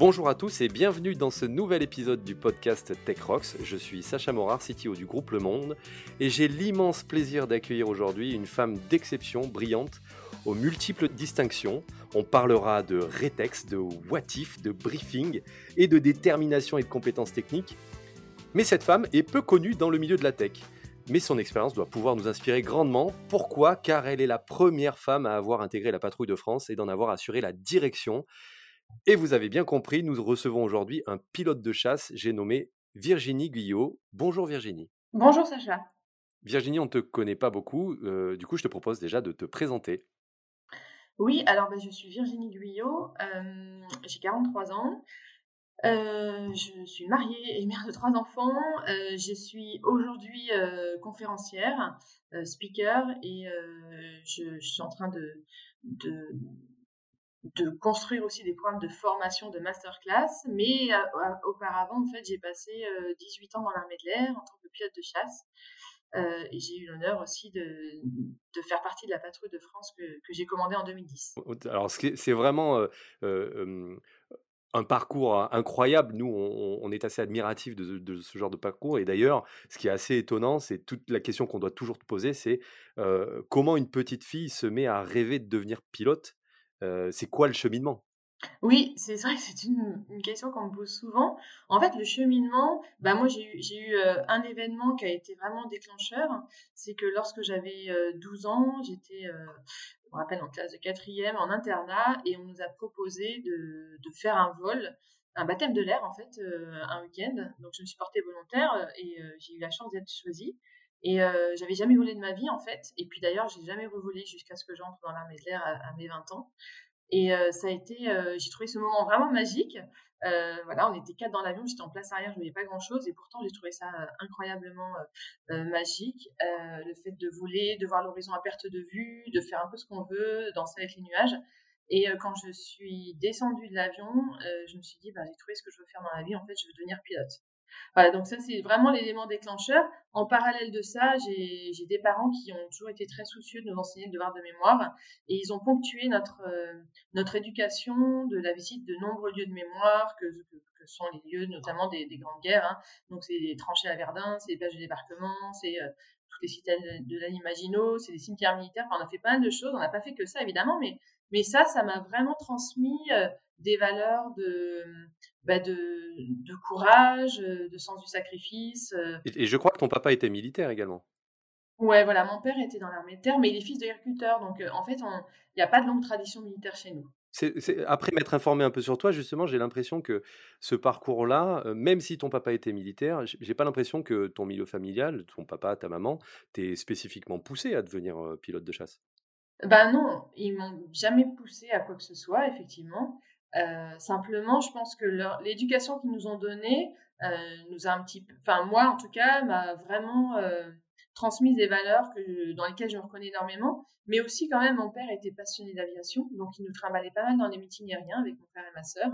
Bonjour à tous et bienvenue dans ce nouvel épisode du podcast Tech Rocks. Je suis Sacha Morard, CTO du groupe Le Monde, et j'ai l'immense plaisir d'accueillir aujourd'hui une femme d'exception, brillante, aux multiples distinctions. On parlera de rétex, de what if, de briefing et de détermination et de compétences techniques. Mais cette femme est peu connue dans le milieu de la tech. Mais son expérience doit pouvoir nous inspirer grandement. Pourquoi? Car elle est la première femme à avoir intégré la patrouille de France et d'en avoir assuré la direction. Et vous avez bien compris, nous recevons aujourd'hui un pilote de chasse, j'ai nommé Virginie Guyot. Bonjour Virginie. Bonjour Sacha. Virginie, on ne te connaît pas beaucoup, euh, du coup je te propose déjà de te présenter. Oui, alors ben, je suis Virginie Guyot, euh, j'ai 43 ans, euh, je suis mariée et mère de trois enfants, je suis aujourd'hui conférencière, speaker et je, je, suis en train de, de de construire aussi des programmes de formation de masterclass. Mais euh, auparavant, en fait, j'ai passé 18 euh, ans dans l'armée de l'air en tant que pilote de chasse. Euh, et j'ai eu l'honneur aussi de, de, faire partie de la patrouille de France que, que j'ai commandée en 2010. Alors, c'est vraiment un parcours incroyable. Nous, on, on est assez admiratifs de, de, ce genre de parcours. Et d'ailleurs, ce qui est assez étonnant, c'est toute la question qu'on doit toujours te poser, c'est comment une petite fille se met à rêver de devenir pilote c'est quoi le cheminement? Oui, c'est vrai que c'est une, question qu'on me pose souvent. En fait, le cheminement, bah moi j'ai eu, un événement qui a été vraiment déclencheur. C'est que lorsque j'avais 12 ans, j'étais, je me rappelle, en classe de quatrième, en internat, et on nous a proposé de, de faire un vol, un baptême de l'air en fait, un week-end. Donc je me suis portée volontaire et j'ai eu la chance d'être choisie. Et euh, j'avais jamais volé de ma vie en fait. Et puis d'ailleurs, j'ai jamais revolé jusqu'à ce que j'entre dans l'armée de l'air à, mes 20 ans. Et euh, ça a été, euh, j'ai trouvé ce moment vraiment magique. Euh, voilà, on était quatre dans l'avion, j'étais en place arrière, je voyais pas grand chose, et pourtant j'ai trouvé ça incroyablement magique. le fait de voler, de voir l'horizon à perte de vue, de faire un peu ce qu'on veut, danser avec les nuages. Et quand je suis descendue de l'avion, je me suis dit, bah, j'ai trouvé ce que je veux faire dans la vie. En fait, je veux devenir pilote. Voilà, donc ça, c'est vraiment l'élément déclencheur. En parallèle de ça, j'ai des parents qui ont toujours été très soucieux de nous enseigner le devoir de mémoire et ils ont ponctué notre, euh, éducation de la visite de nombreux lieux de mémoire que, sont les lieux notamment des, des grandes guerres. Hein. Donc, c'est les tranchées à Verdun, c'est les plages de débarquement, c'est euh, toutes les citadelles de, de Maginot, c'est les cimetières militaires. Enfin, on a fait pas mal de choses. On n'a pas fait que ça, évidemment, mais, mais ça, ça m'a vraiment transmis euh, des valeurs de, bah de, de, courage, de sens du sacrifice. Euh. Et, je crois que ton papa était militaire également. Ouais, voilà, mon père était dans l'armée de terre, mais il est fils d'agriculteur, donc euh, en fait, il n'y a pas de longue tradition militaire chez nous. après m'être informé un peu sur toi, justement, j'ai l'impression que ce parcours-là, euh, même si ton papa était militaire, j'ai pas l'impression que ton milieu familial, ton papa, ta maman, t'ait spécifiquement poussé à devenir pilote de chasse. Ben non, ils m'ont jamais poussé à quoi que ce soit, effectivement. Euh, simplement, je pense que l'éducation qu'ils nous ont donnée euh, nous a un petit peu, enfin moi en tout cas, m'a vraiment euh, transmis des valeurs que, dans lesquelles je me reconnais énormément. Mais aussi quand même, mon père était passionné d'aviation, donc il nous trimballait pas mal dans les meetings aériens avec mon frère et ma sœur.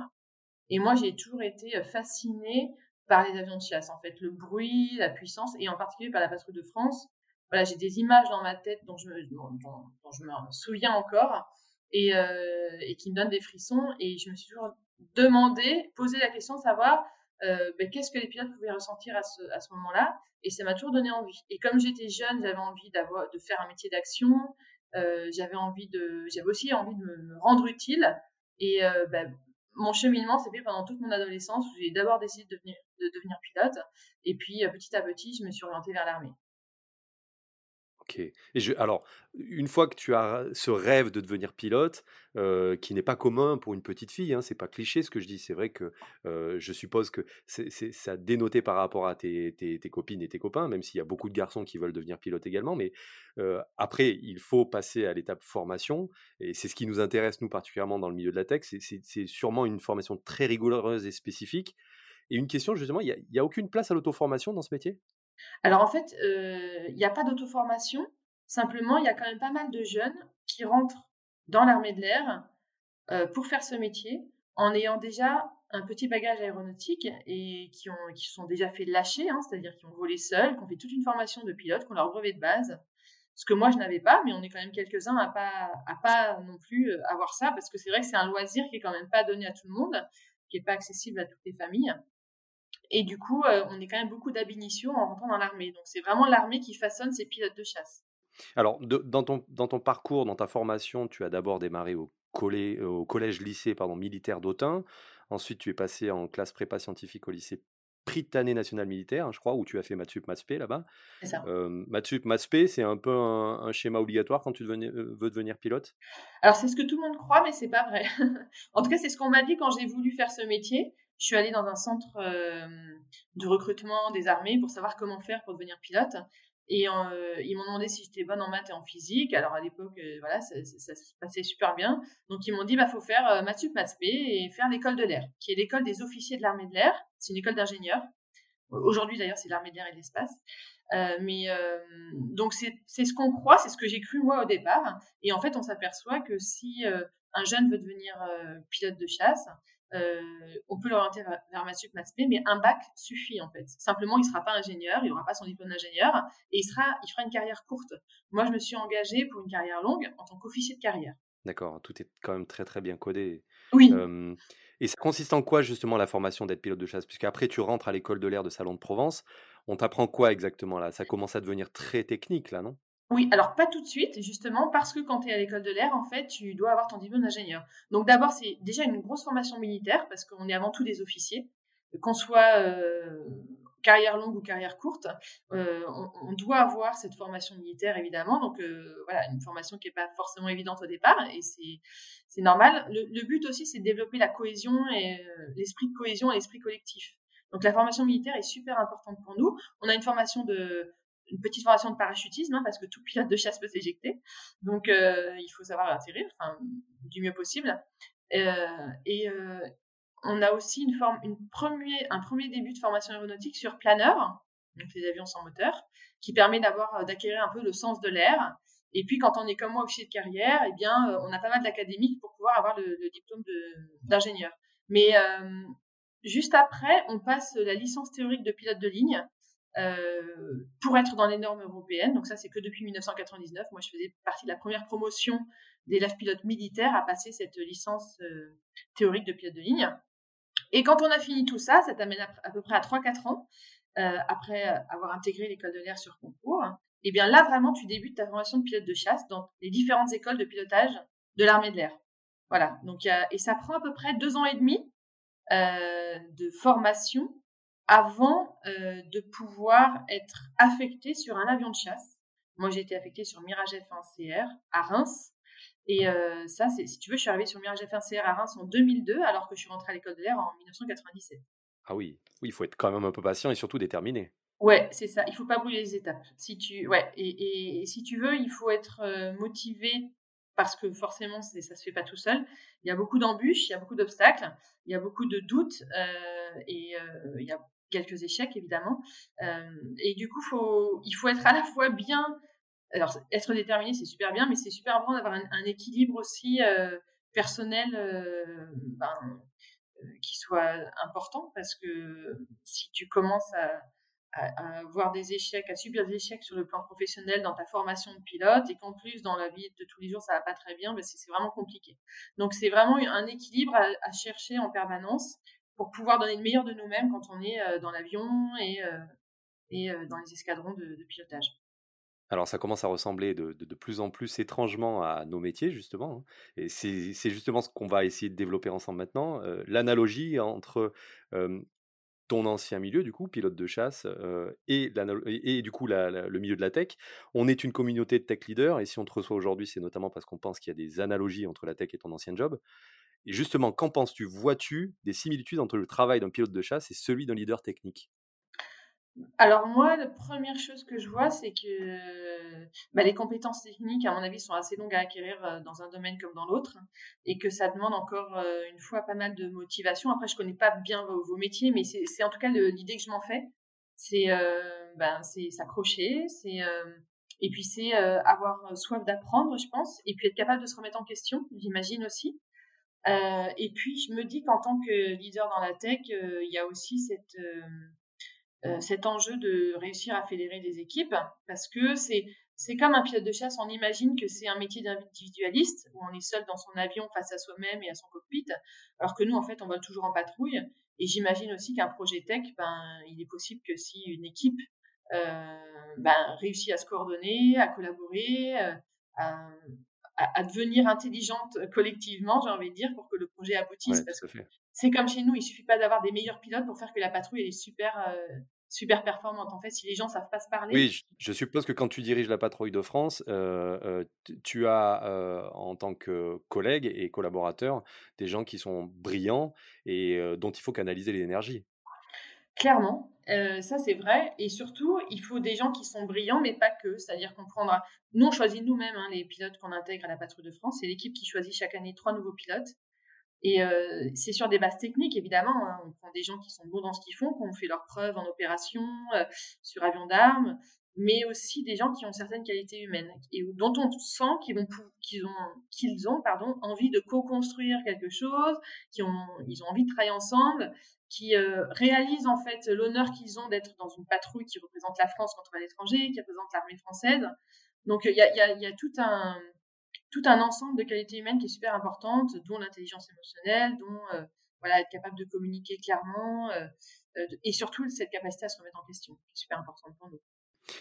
Et moi, j'ai toujours été fascinée par les avions de chasse, en fait, le bruit, la puissance, et en particulier par la patrouille de France. Voilà, j'ai des images dans ma tête dont je me, dont, dont je me souviens encore et, euh, et qui me donne des frissons. Et je me suis toujours demandé, posé la question de savoir euh, ben, qu'est-ce que les pilotes pouvaient ressentir à ce, à ce moment-là. Et ça m'a toujours donné envie. Et comme j'étais jeune, j'avais envie d'avoir, de faire un métier d'action. Euh, j'avais envie de, j'avais aussi envie de me, rendre utile. Et euh, ben, mon cheminement s'est fait pendant toute mon adolescence où j'ai d'abord décidé de devenir, de devenir pilote. Et puis euh, petit à petit, je me suis orientée vers l'armée. Ok. Alors, une fois que tu as ce rêve de devenir pilote, qui n'est pas commun pour une petite fille, hein, c'est pas cliché ce que je dis, c'est vrai que je suppose que c'est, ça dénoté par rapport à tes, copines et tes copains, même s'il y a beaucoup de garçons qui veulent devenir pilote également, mais après, il faut passer à l'étape formation, et c'est ce qui nous intéresse, nous, particulièrement dans le milieu de la tech, c'est, c'est sûrement une formation très rigoureuse et spécifique. Et une question, justement, il n'y a, a aucune place à l'auto-formation dans ce métier? Alors en fait, il n'y a pas d'auto-formation. Simplement, il y a quand même pas mal de jeunes qui rentrent dans l'armée de l'air pour faire ce métier en ayant déjà un petit bagage aéronautique et qui, ont, sont déjà fait lâcher, hein, c'est-à-dire qui ont volé seuls, qui ont fait toute une formation de pilote, qui ont leur brevet de base. Ce que moi, je n'avais pas, mais on est quand même quelques-uns à pas, à pas non plus avoir ça, parce que c'est vrai que c'est un loisir qui est quand même pas donné à tout le monde. qui est pas accessible à toutes les familles. Et du coup, on est quand même beaucoup d'ab en rentrant dans l'armée. Donc c'est vraiment l'armée qui façonne ces pilotes de chasse. Alors, dans, ton, dans ton parcours, dans ta formation, tu as d'abord démarré au, au collège-lycée pardon, militaire d'Autun. Ensuite, tu es passé en classe prépa scientifique au lycée Prytanée national militaire, je crois, où tu as fait Matsup Matsp là-bas. C'est ça. Euh, Matsup c'est un peu un, schéma obligatoire quand tu veux devenir pilote? Alors, c'est ce que tout le monde croit, mais c'est pas vrai. en tout cas, c'est ce qu'on m'a dit quand j'ai voulu faire ce métier. Je suis allée dans un centre de recrutement des armées pour savoir comment faire pour devenir pilote. Et euh, ils m'ont demandé si j'étais bonne en maths et en physique. Alors à l'époque, euh, voilà, ça, se passait super bien. Donc ils m'ont dit, bah faut faire euh, maths sup, maths et faire l'école de l'air, qui est l'école des officiers de l'armée de l'air. C'est une école d'ingénieurs. Aujourd'hui d'ailleurs, c'est l'armée de l'air et de l'espace. Euh, mais euh, donc c'est ce qu'on croit, c'est ce que j'ai cru moi au départ. Et en fait, on s'aperçoit que si un jeune veut devenir pilote de chasse, euh, on peut l'orienter vers, vers Matsup, mais un bac suffit en fait. Simplement, il ne sera pas ingénieur, il n'aura pas son diplôme d'ingénieur et il, sera, il fera une carrière courte. Moi, je me suis engagée pour une carrière longue en tant qu'officier de carrière. D'accord, tout est quand même très très bien codé. Oui. et ça consiste en quoi justement la formation d'être pilote de chasse? Puisqu'après, tu rentres à l'école de l'air de Salon de Provence. On t'apprend quoi exactement là? Ça commence à devenir très technique là, non? Oui, alors pas tout de suite, justement, parce que quand tu es à l'école de l'air, en fait, tu dois avoir ton diplôme d'ingénieur. Donc d'abord, c'est déjà une grosse formation militaire, parce qu'on est avant tout des officiers. Qu'on soit euh, carrière longue ou carrière courte, euh, on, doit avoir cette formation militaire, évidemment. Donc euh, voilà, une formation qui n'est pas forcément évidente au départ, et c'est normal. Le, le, but aussi, c'est de développer la cohésion et l'esprit de cohésion et l'esprit collectif. Donc la formation militaire est super importante pour nous. On a une formation de une petite formation de parachutisme, hein, parce que tout pilote de chasse peut s'éjecter. Donc, euh, il faut savoir atterrir, du mieux possible. Euh, et euh, on a aussi une forme, une premier, un premier début de formation aéronautique sur planeur, donc les avions sans moteur, qui permet d'avoir, d'acquérir un peu le sens de l'air. Et puis, quand on est comme moi officier de carrière, eh bien, on a pas mal d'académiques pour pouvoir avoir le, diplôme d'ingénieur. Mais juste après, on passe la licence théorique de pilote de ligne, pour être dans les normes européennes. Donc ça, c'est que depuis 1999. Moi, je faisais partie de la première promotion d'élèves pilotes militaires à passer cette licence euh, théorique de pilote de ligne. Et quand on a fini tout ça, ça t'amène à, peu près à 3-4 ans, euh, après avoir intégré l'école de l'air sur concours. Et eh bien là, vraiment, tu débutes ta formation de pilote de chasse dans les différentes écoles de pilotage de l'armée de l'air. Voilà. Donc, et ça prend à peu près deux ans et demi de formation avant euh, de pouvoir être affecté sur un avion de chasse. Moi, j'ai été affectée sur Mirage F1CR à Reims. Et euh, ça, c'est, si tu veux, je suis arrivée sur Mirage F1CR à Reims en 2002, alors que je suis rentrée à l'école de l'air en 1997. Ah oui, oui, il faut être quand même un peu patient et surtout déterminé. Ouais, c'est ça. Il faut pas brûler les étapes. Si tu, ouais, et, et, si tu veux, il faut être euh, motivé parce que forcément, ça se fait pas tout seul. Il y a beaucoup d'embûches, il y a beaucoup d'obstacles, il y a beaucoup de doutes euh, et euh, il y a quelques échecs évidemment. Euh, et du coup, il faut être à la fois bien. Alors, être déterminé, c'est super bien, mais c'est super important d'avoir un, équilibre aussi euh, personnel euh, ben, qui soit important parce que si tu commences à, à, avoir des échecs, à subir des échecs sur le plan professionnel dans ta formation de pilote et qu'en plus dans la vie de tous les jours ça va pas très bien, ben c'est vraiment compliqué. Donc c'est vraiment un équilibre à, chercher en permanence pour pouvoir donner le meilleur de nous-mêmes quand on est euh, dans l'avion et, euh, et euh, dans les escadrons de, pilotage. Alors ça commence à ressembler de, plus en plus étrangement à nos métiers justement. Hein. Et c'est justement ce qu'on va essayer de développer ensemble maintenant. L'analogie entre ton ancien milieu, du coup, pilote de chasse, et, et, du coup le milieu de la tech. On est une communauté de tech leaders, et si on te reçoit aujourd'hui, c'est notamment parce qu'on pense qu'il y a des analogies entre la tech et ton ancien job. Et justement, qu'en penses-tu? Vois-tu des similitudes entre le travail d'un pilote de chasse et celui d'un leader technique? Alors moi, la première chose que je vois, c'est que bah, les compétences techniques, à mon avis, sont assez longues à acquérir dans un domaine comme dans l'autre, et que ça demande encore une fois pas mal de motivation. Après, je connais pas bien vos, métiers, mais c'est en tout cas l'idée que je m'en fais. C'est ben, s'accrocher, c'est et puis c'est avoir soif d'apprendre, je pense, et puis être capable de se remettre en question, j'imagine aussi. Euh, et puis, je me dis qu'en tant que leader dans la tech, euh, il y a aussi euh, cet enjeu de réussir à fédérer des équipes parce que c'est c'est comme un pilote de chasse, on imagine que c'est un métier d'individualiste, où on est seul dans son avion face à soi-même et à son cockpit, alors que nous, en fait, on vole toujours en patrouille. Et j'imagine aussi qu'un projet tech, ben, il est possible que si une équipe ben, réussit à se coordonner, à collaborer, euh, à, à, devenir intelligente collectivement, j'ai envie de dire, pour que le projet aboutisse. parce que c'est comme chez nous, il suffit pas d'avoir des meilleurs pilotes pour faire que la patrouille est super euh, super performante. En fait, si les gens savent pas se parler. Oui, je, suppose que quand tu diriges la patrouille de France, euh, euh, tu as euh, en tant que collègue et collaborateur des gens qui sont brillants et dont il faut canaliser l'énergie. Clairement, ça c'est vrai. Et surtout, il faut des gens qui sont brillants, mais pas que. C'est-à-dire qu'on prendra. Nous, on choisit nous-mêmes hein, les pilotes qu'on intègre à la patrouille de France. C'est l'équipe qui choisit chaque année trois nouveaux pilotes. Et euh, c'est sur des bases techniques, évidemment. Hein. On prend des gens qui sont bons dans ce qu'ils font, qui ont fait leurs preuves en opération, euh, sur avion d'armes, mais aussi des gens qui ont certaines qualités humaines et dont on sent qu'ils ont qu'ils ont pardon envie de co-construire quelque chose, qui ont ils ont envie de travailler ensemble, qui euh, réalisent en fait l'honneur qu'ils ont d'être dans une patrouille qui représente la France contre l'étranger, qui représente l'armée française. Donc il y a, y, y a tout un tout un ensemble de qualités humaines qui est super importante, dont l'intelligence émotionnelle, dont euh, voilà, être capable de communiquer clairement, euh, et surtout cette capacité à se remettre en question, qui est super importante pour nous.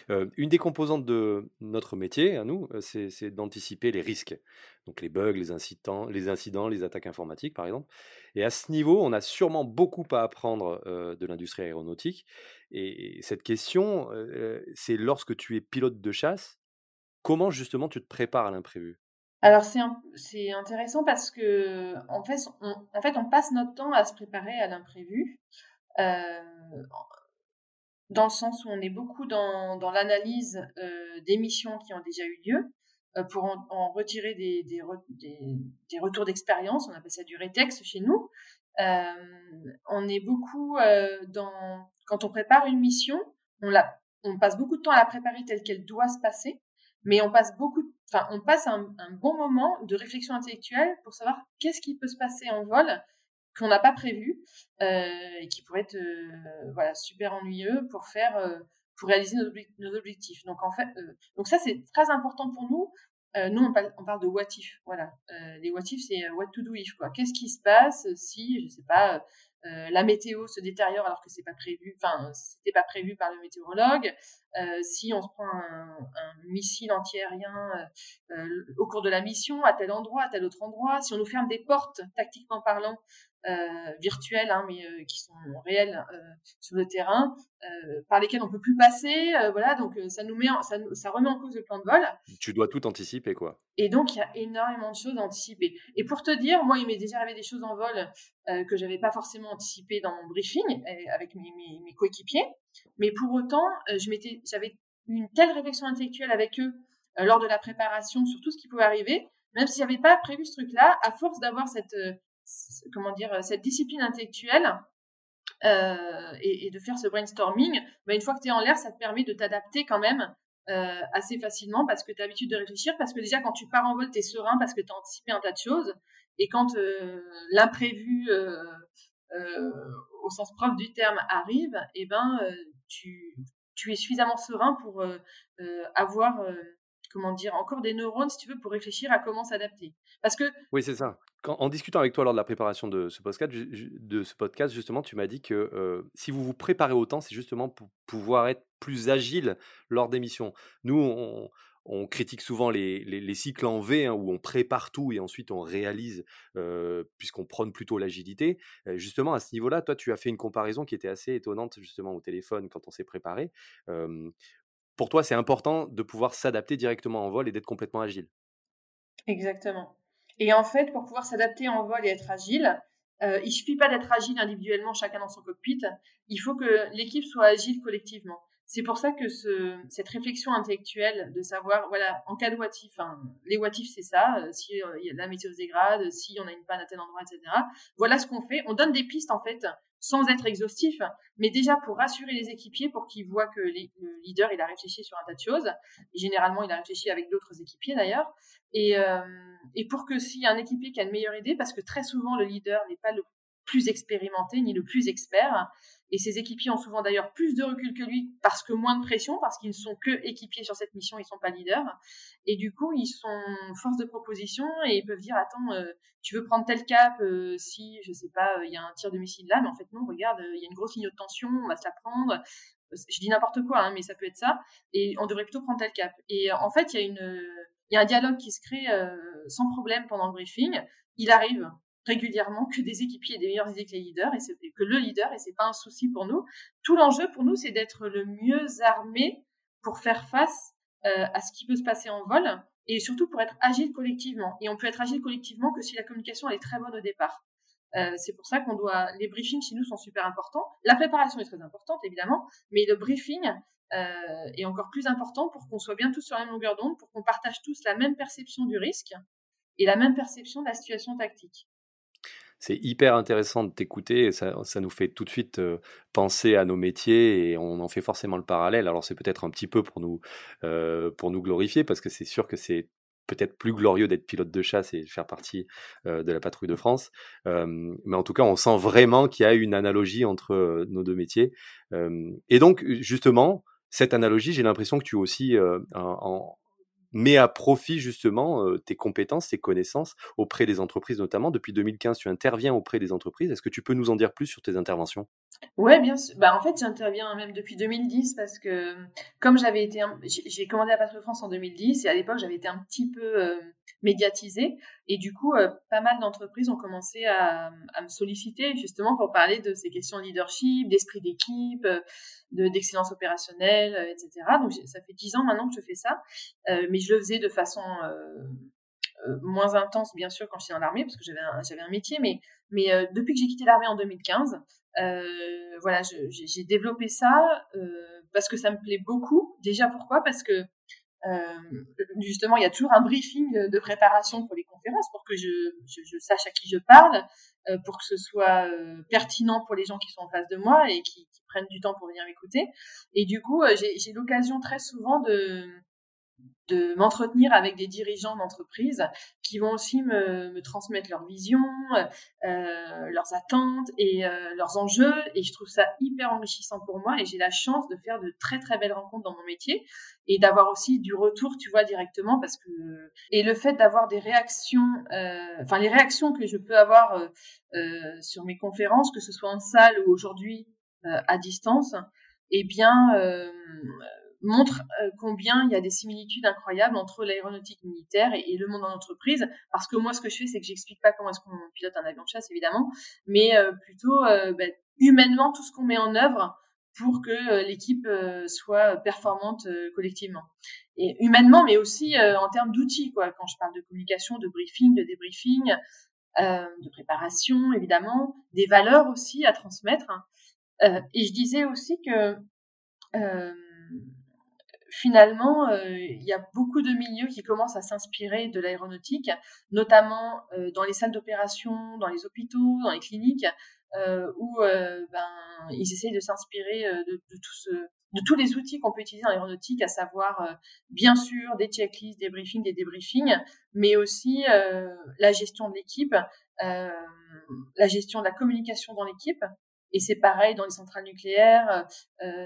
Une des composantes de notre métier, à nous, c'est d'anticiper les risques. Donc les bugs, les incidents, les incidents, les attaques informatiques, par exemple. Et à ce niveau, on a sûrement beaucoup à apprendre de l'industrie aéronautique. Et, cette question, c'est lorsque tu es pilote de chasse, comment justement tu te prépares à l'imprévu? Alors c'est intéressant parce que en fait, on, passe notre temps à se préparer à l'imprévu, dans le sens où on est beaucoup dans, dans l'analyse euh, des missions qui ont déjà eu lieu euh, pour en, retirer des, des, des, retours d'expérience. On appelle ça du rétex chez nous. on est beaucoup dans quand on prépare une mission, on la, on passe beaucoup de temps à la préparer telle qu'elle doit se passer mais on passe beaucoup, enfin, on passe un, bon moment de réflexion intellectuelle pour savoir qu'est-ce qui peut se passer en vol qu'on n'a pas prévu euh, et qui pourrait être euh, voilà super ennuyeux pour faire euh, pour réaliser nos, objectifs. Donc en fait, donc ça c'est très important pour nous. nous on parle, on parle, de what if, voilà. les what if c'est what to do if quoi. Qu'est-ce qui se passe si je sais pas la météo se détériore alors que c'est pas prévu, enfin c'était pas prévu par le météorologue. Si on se prend un, missile antiaérien euh, au cours de la mission à tel endroit, à tel autre endroit, si on nous ferme des portes tactiquement parlant virtuelles, hein, mais euh, qui sont réelles euh, sur le terrain, par lesquelles on peut plus passer. voilà, donc ça nous met, ça, ça remet en cause le plan de vol. Tu dois tout anticiper, quoi. Et donc il y a énormément de choses à anticiper. Et pour te dire, moi, il m'est déjà arrivé des choses en vol que j'avais pas forcément anticipées dans mon briefing avec mes, mes, mes coéquipiers, mais pour autant, je m'étais, j'avais une telle réflexion intellectuelle avec eux lors de la préparation sur tout ce qui pouvait arriver, même si j'avais pas prévu ce truc-là, à force d'avoir cette comment dire, cette discipline intellectuelle euh, et, de faire ce brainstorming, bah, une fois que tu es en l'air, ça te permet de t'adapter quand même euh, assez facilement parce que tu as l'habitude de réfléchir, parce que déjà quand tu pars en vol, tu es serein parce que tu as anticipé un tas de choses. Et quand euh, l'imprévu, au sens propre du terme, arrive, et ben, tu, tu es suffisamment serein pour avoir comment dire, encore des neurones, si tu veux, pour réfléchir à comment s'adapter. Parce que... Oui, c'est ça. En discutant avec toi lors de la préparation de ce podcast, justement, tu m'as dit que euh, si vous vous préparez autant, c'est justement pour pouvoir être plus agile lors des missions. Nous, on, critique souvent les, cycles en V, hein, où on prépare tout et ensuite on réalise, euh, puisqu'on prône plutôt l'agilité. Euh, justement, à ce niveau-là, toi, tu as fait une comparaison qui était assez étonnante, justement, au téléphone quand on s'est préparé pour toi, c'est important de pouvoir s'adapter directement en vol et d'être complètement agile. Exactement. Et en fait, pour pouvoir s'adapter en vol et être agile, euh, il suffit pas d'être agile individuellement, chacun dans son cockpit. Il faut que l'équipe soit agile collectivement. C'est pour ça que ce, cette réflexion intellectuelle de savoir, voilà, en cas de what if, les what if c'est ça, euh, si euh, la météo se dégrade, si on a une panne à tel endroit, etc. Voilà ce qu'on fait. On donne des pistes en fait sans être exhaustif, mais déjà pour rassurer les équipiers, pour qu'ils voient que le leader, il a réfléchi sur un tas de choses. Généralement, il a réfléchi avec d'autres équipiers d'ailleurs. Et, euh, et pour que s'il y a un équipier qui a une meilleure idée, parce que très souvent, le leader n'est pas le plus expérimenté ni le plus expert. Et ses équipiers ont souvent d'ailleurs plus de recul que lui parce que moins de pression, parce qu'ils ne sont que équipiers sur cette mission, ils ne sont pas leaders. Et du coup, ils sont force de proposition et ils peuvent dire attends, euh, tu veux prendre tel cap euh, si je sais pas, il y a un tir de missile là, mais en fait non, regarde, il y a une grosse ligne de tension, on va se la prendre. Je dis n'importe quoi, hein, mais ça peut être ça. Et on devrait plutôt prendre tel cap. Et en fait, il y il y a un dialogue qui se crée euh, sans problème pendant le briefing. Il arrive régulièrement que des équipiers aient des meilleures idées que les leaders et, que le leader et c'est pas un souci pour nous. Tout l'enjeu pour nous c'est d'être le mieux armé pour faire face euh, à ce qui peut se passer en vol et surtout pour être agile collectivement. Et on peut être agile collectivement que si la communication elle est très bonne au départ. Euh, c'est pour ça qu'on doit les briefings chez nous sont super importants. La préparation est très importante évidemment, mais le briefing euh, est encore plus important pour qu'on soit bien tous sur la même longueur d'onde, pour qu'on partage tous la même perception du risque et la même perception de la situation tactique c'est hyper intéressant de t'écouter. Ça, ça nous fait tout de suite euh, penser à nos métiers et on en fait forcément le parallèle. Alors c'est peut-être un petit peu pour nous, euh, pour nous glorifier parce que c'est sûr que c'est peut-être plus glorieux d'être pilote de chasse et faire partie euh, de la patrouille de France. mais en tout cas, on sent vraiment qu'il y a une analogie entre nos deux métiers. et donc, justement, cette analogie, j'ai l'impression que tu aussi en, mets à profit justement tes compétences, tes connaissances auprès des entreprises notamment. Depuis 2015, tu interviens auprès des entreprises. Est-ce que tu peux nous en dire plus sur tes interventions? Ouais, bien sûr. Bah, en fait, j'interviens même depuis 2010 parce que comme j'avais été, j'ai commandé la Patrouille France en 2010 et à l'époque j'avais été un petit peu médiatisée et du coup, pas mal d'entreprises ont commencé à, à, me solliciter justement pour parler de ces questions de leadership, d'esprit d'équipe, de d'excellence opérationnelle, etc. Donc ça fait dix ans maintenant que je fais ça, mais je le faisais de façon moins intense bien sûr quand j'étais dans l'armée parce que j'avais un, un métier, mais mais depuis que j'ai quitté l'armée en 2015 euh, voilà, j'ai développé ça euh, parce que ça me plaît beaucoup. Déjà, pourquoi? Parce que euh, justement, il y a toujours un briefing de préparation pour les conférences pour que je, je, je sache à qui je parle, euh, pour que ce soit euh, pertinent pour les gens qui sont en face de moi et qui, qui prennent du temps pour venir m'écouter. Et du coup, j'ai l'occasion très souvent de, de m'entretenir avec des dirigeants d'entreprise qui vont aussi me, me transmettre leur vision, euh, leurs attentes et euh, leurs enjeux. Et je trouve ça hyper enrichissant pour moi. Et j'ai la chance de faire de très très belles rencontres dans mon métier et d'avoir aussi du retour, tu vois, directement parce que et le fait d'avoir des réactions, euh, enfin les réactions que je peux avoir euh, euh, sur mes conférences, que ce soit en salle ou aujourd'hui à distance, eh bien montre euh, combien il y a des similitudes incroyables entre l'aéronautique militaire et, le monde en entreprise. Parce que moi, ce que je fais, c'est que j'explique pas comment est-ce qu'on pilote un avion de chasse, évidemment, mais euh, plutôt euh, ben, humainement tout ce qu'on met en œuvre pour que l'équipe soit performante collectivement. Et humainement, mais aussi en termes d'outils, quoi. Quand je parle de communication, de briefing, de débriefing, de préparation, évidemment, des valeurs aussi à transmettre. et je disais aussi que finalement, euh, il y a beaucoup de milieux qui commencent à s'inspirer de l'aéronautique, notamment euh, dans les salles d'opération, dans les hôpitaux, dans les cliniques, euh, où ben, ils essayent de s'inspirer de, tous les outils qu'on peut utiliser en aéronautique, à savoir bien sûr des checklists, des briefings, des débriefings, mais aussi la gestion de l'équipe, la gestion de la communication dans l'équipe. Et c'est pareil dans les centrales nucléaires,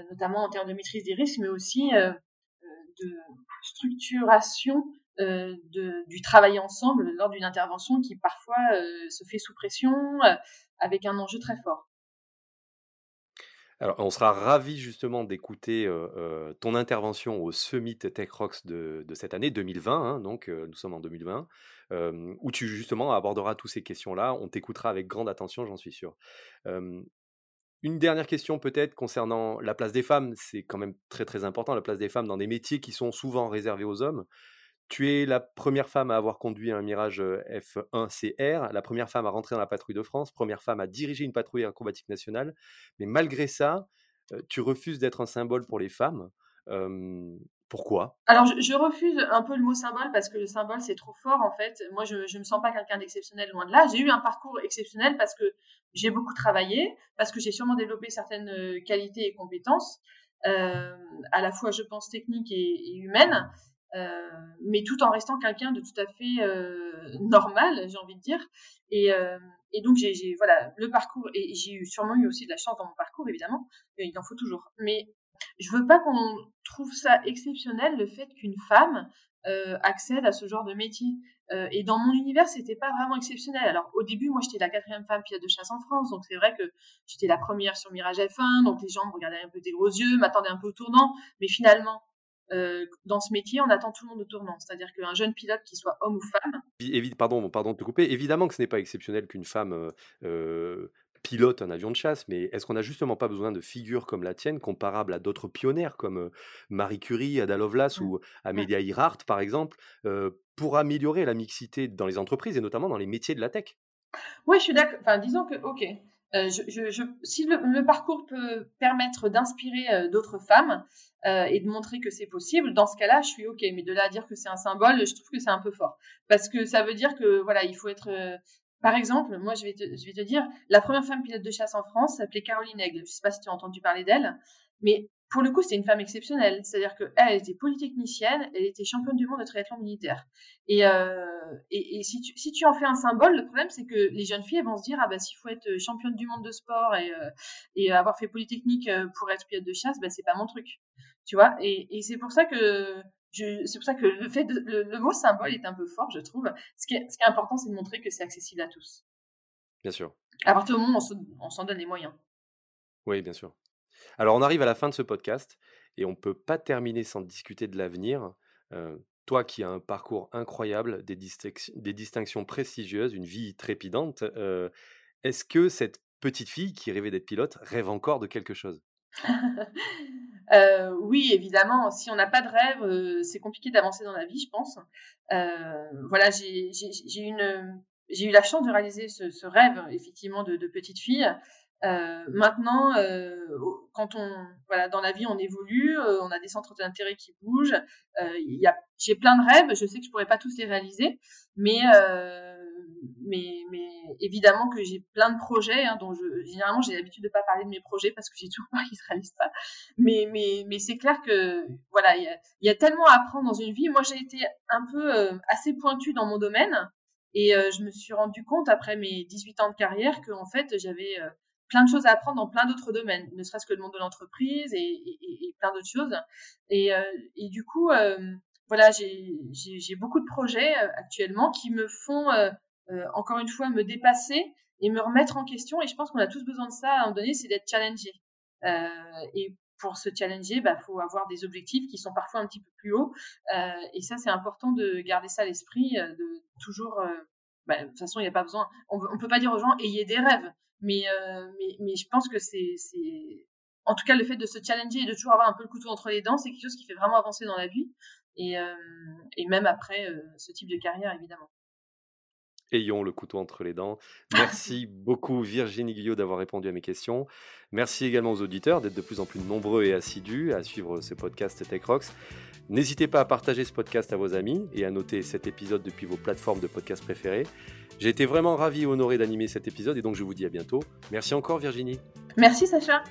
notamment en termes de maîtrise des risques, mais aussi de structuration euh, du travail ensemble lors d'une intervention qui parfois euh, se fait sous pression euh, avec un enjeu très fort. Alors, on sera ravi justement d'écouter ton intervention au Summit Tech Rocks de, de cette année 2020, hein, donc nous sommes en 2020, où tu justement aborderas toutes ces questions-là. On t'écoutera avec grande attention, j'en suis sûr. Une dernière question peut-être concernant la place des femmes, c'est quand même très très important, la place des femmes dans des métiers qui sont souvent réservés aux hommes. Tu es la première femme à avoir conduit un Mirage F1CR, la première femme à rentrer dans la patrouille de France, première femme à diriger une patrouille acrobatique nationale. Mais malgré ça, tu refuses d'être un symbole pour les femmes. Pourquoi? Alors, je, refuse un peu le mot symbole parce que le symbole, c'est trop fort, en fait. Moi, je ne me sens pas quelqu'un d'exceptionnel, loin de là. J'ai eu un parcours exceptionnel parce que j'ai beaucoup travaillé, parce que j'ai sûrement développé certaines euh, qualités et compétences, euh, à la fois, je pense, techniques et, humaines. mais tout en restant quelqu'un de tout à fait normal, j'ai envie de dire. Et, et donc j'ai voilà le parcours et j'ai sûrement eu aussi de la chance dans mon parcours évidemment. il en faut toujours. Mais je veux pas qu'on trouve ça exceptionnel le fait qu'une femme euh, accède à ce genre de métier. Euh, et dans mon univers, c'était pas vraiment exceptionnel. Alors au début, moi, j'étais la quatrième femme pilote de chasse en France, donc c'est vrai que j'étais la première sur Mirage F1, donc les gens me regardaient un peu des gros yeux, m'attendaient un peu au tournant. Mais finalement, euh, dans ce métier, on attend tout le monde au tournant. C'est-à-dire qu'un jeune pilote, qui soit homme ou femme. Pardon, pardon de te couper. Évidemment que ce n'est pas exceptionnel qu'une femme pilote un avion de chasse, mais est-ce qu'on n'a justement pas besoin de figures comme la tienne, comparables à d'autres pionnières comme Marie Curie, Ada Lovelace mmh. ou Amelia Earhart, par exemple, pour améliorer la mixité dans les entreprises et notamment dans les métiers de la tech? Oui, je suis d'accord. Enfin, disons que, ok, je, si le, parcours peut permettre d'inspirer d'autres femmes et de montrer que c'est possible, dans ce cas-là, je suis ok. Mais de là à dire que c'est un symbole, je trouve que c'est un peu fort, parce que ça veut dire que voilà, il faut être par exemple, moi, je vais, te, dire, la première femme pilote de chasse en France s'appelait Caroline Aigle. Je ne sais pas si tu as entendu parler d'elle, mais pour le coup, c'est une femme exceptionnelle. C'est-à-dire qu'elle était polytechnicienne, elle était championne du monde de triathlon militaire. Et, euh, si, tu, en fais un symbole, le problème, c'est que les jeunes filles elles vont se dire, ah bah s'il faut être championne du monde de sport et, euh, avoir fait polytechnique euh, pour être pilote de chasse, bah c'est pas mon truc. Tu vois? Et c'est pour ça que c'est pour ça que le, fait le, mot symbole est un peu fort, je trouve. Ce qui est, ce qui est important, c'est de montrer que c'est accessible à tous. Bien sûr. À partir du moment où on s'en donne les moyens. Oui, bien sûr. Alors, on arrive à la fin de ce podcast et on ne peut pas terminer sans discuter de l'avenir. Euh, toi qui as un parcours incroyable, des, des, distinctions prestigieuses, une vie trépidante, euh, est-ce que cette petite fille qui rêvait d'être pilote rêve encore de quelque chose? Euh, oui, évidemment, si on n'a pas de rêve, euh, c'est compliqué d'avancer dans la vie, je pense. Euh, voilà, j'ai une j'ai eu la chance de réaliser ce, rêve effectivement de, petite fille. maintenant, quand on voilà dans la vie on évolue, on a des centres d'intérêt qui bougent. j'ai plein de rêves. Je sais que je pourrais pas tous les réaliser, mais mais, mais évidemment que j'ai plein de projets hein, dont je, généralement j'ai l'habitude de pas parler de mes projets parce que j'ai toujours peur qu'ils se réalisent pas. Mais, mais, mais c'est clair que voilà, il y a, tellement à apprendre dans une vie. Moi, j'ai été un peu euh, assez pointue dans mon domaine et euh, je me suis rendu compte après mes 18 ans de carrière que en fait j'avais euh, plein de choses à apprendre dans plein d'autres domaines, ne serait-ce que le monde de l'entreprise et, et, plein d'autres choses. Et, et du coup, voilà, j'ai beaucoup de projets actuellement qui me font encore une fois, me dépasser et me remettre en question. Et je pense qu'on a tous besoin de ça à un moment donné, c'est d'être challengé. Euh, et pour se challenger, il bah, faut avoir des objectifs qui sont parfois un petit peu plus hauts. Euh, et ça, c'est important de garder ça à l'esprit, de toujours. Bah, de toute façon, il n'y a pas besoin. On ne peut pas dire aux gens ayez des rêves, mais, je pense que c'est, en tout cas, le fait de se challenger et de toujours avoir un peu le couteau entre les dents, c'est quelque chose qui fait vraiment avancer dans la vie. Et même après ce type de carrière, évidemment ayons le couteau entre les dents. Merci beaucoup Virginie Guillot d'avoir répondu à mes questions. Merci également aux auditeurs d'être de plus en plus nombreux et assidus à suivre ce podcast TechRox. N'hésitez pas à partager ce podcast à vos amis et à noter cet épisode depuis vos plateformes de podcast préférées. J'ai été vraiment ravi et honoré d'animer cet épisode et donc je vous dis à bientôt. Merci encore Virginie. Merci Sacha.